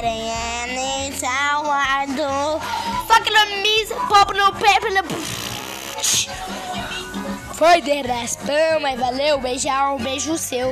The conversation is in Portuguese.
aranha salvador. Foca na miss, pop no pé, pepper. Foi de raspão, mas valeu, beijão, um beijo seu.